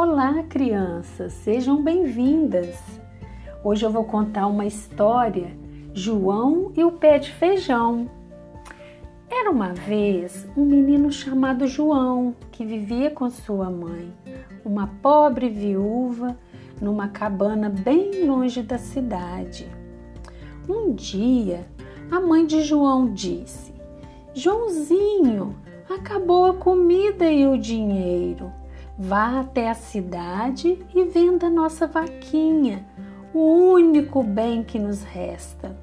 Olá, crianças, sejam bem-vindas. Hoje eu vou contar uma história: João e o pé de feijão. Era uma vez um menino chamado João que vivia com sua mãe, uma pobre viúva, numa cabana bem longe da cidade. Um dia, a mãe de João disse: Joãozinho, acabou a comida e o dinheiro. Vá até a cidade e venda nossa vaquinha, o único bem que nos resta.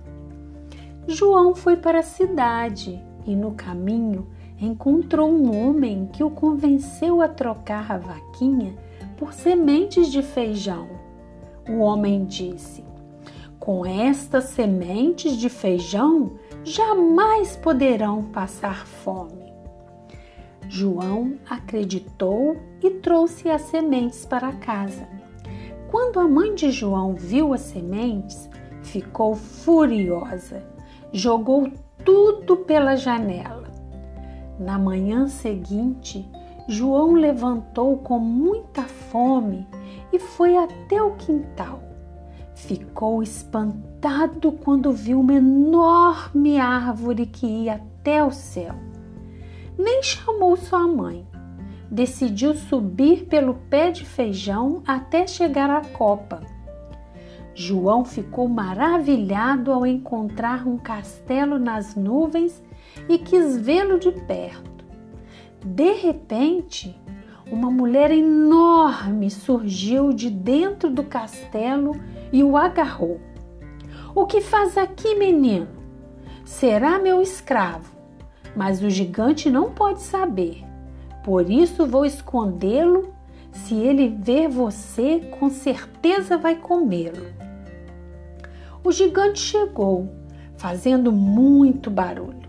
João foi para a cidade e no caminho encontrou um homem que o convenceu a trocar a vaquinha por sementes de feijão. O homem disse: Com estas sementes de feijão jamais poderão passar fome. João acreditou e trouxe as sementes para casa. Quando a mãe de João viu as sementes, ficou furiosa, jogou tudo pela janela. Na manhã seguinte, João levantou com muita fome e foi até o quintal. Ficou espantado quando viu uma enorme árvore que ia até o céu nem chamou sua mãe. Decidiu subir pelo pé de feijão até chegar à copa. João ficou maravilhado ao encontrar um castelo nas nuvens e quis vê-lo de perto. De repente, uma mulher enorme surgiu de dentro do castelo e o agarrou. O que faz aqui, menino? Será meu escravo mas o gigante não pode saber. Por isso vou escondê-lo. Se ele ver você, com certeza vai comê-lo. O gigante chegou, fazendo muito barulho.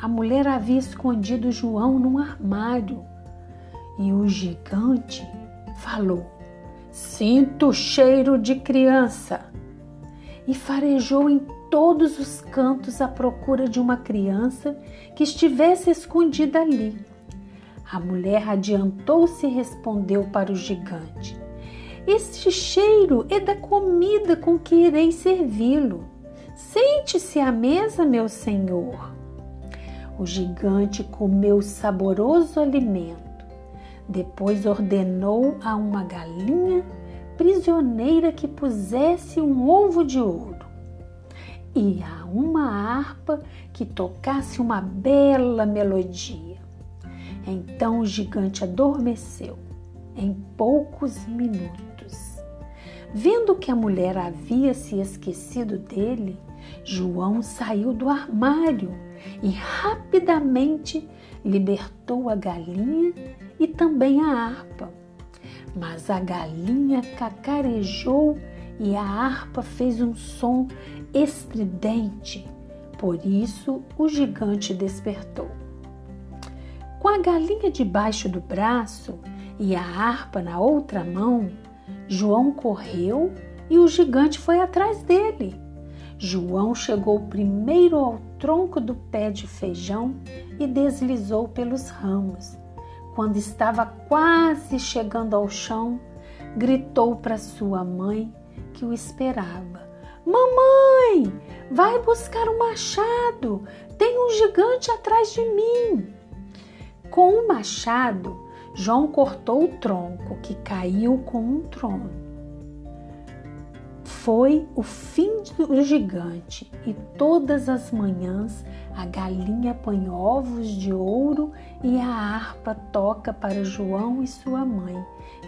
A mulher havia escondido João num armário e o gigante falou: Sinto o cheiro de criança. E farejou em todos os cantos à procura de uma criança que estivesse escondida ali. A mulher adiantou-se e respondeu para o gigante: Este cheiro é da comida com que irei servi-lo. Sente-se à mesa, meu senhor. O gigante comeu o saboroso alimento. Depois ordenou a uma galinha prisioneira que pusesse um ovo de ouro e a uma harpa que tocasse uma bela melodia. Então o gigante adormeceu em poucos minutos. Vendo que a mulher havia se esquecido dele, João saiu do armário e rapidamente libertou a galinha e também a harpa. Mas a galinha cacarejou e a harpa fez um som estridente. Por isso o gigante despertou. Com a galinha debaixo do braço e a harpa na outra mão, João correu e o gigante foi atrás dele. João chegou primeiro ao tronco do pé de feijão e deslizou pelos ramos. Quando estava quase chegando ao chão, gritou para sua mãe que o esperava. Mamãe, vai buscar um machado. Tem um gigante atrás de mim. Com o machado, João cortou o tronco que caiu com um trono. Foi o fim do gigante e todas as manhãs a galinha põe ovos de ouro e a harpa toca para João e sua mãe,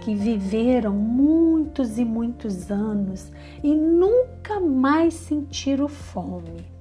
que viveram muitos e muitos anos e nunca mais sentiram fome.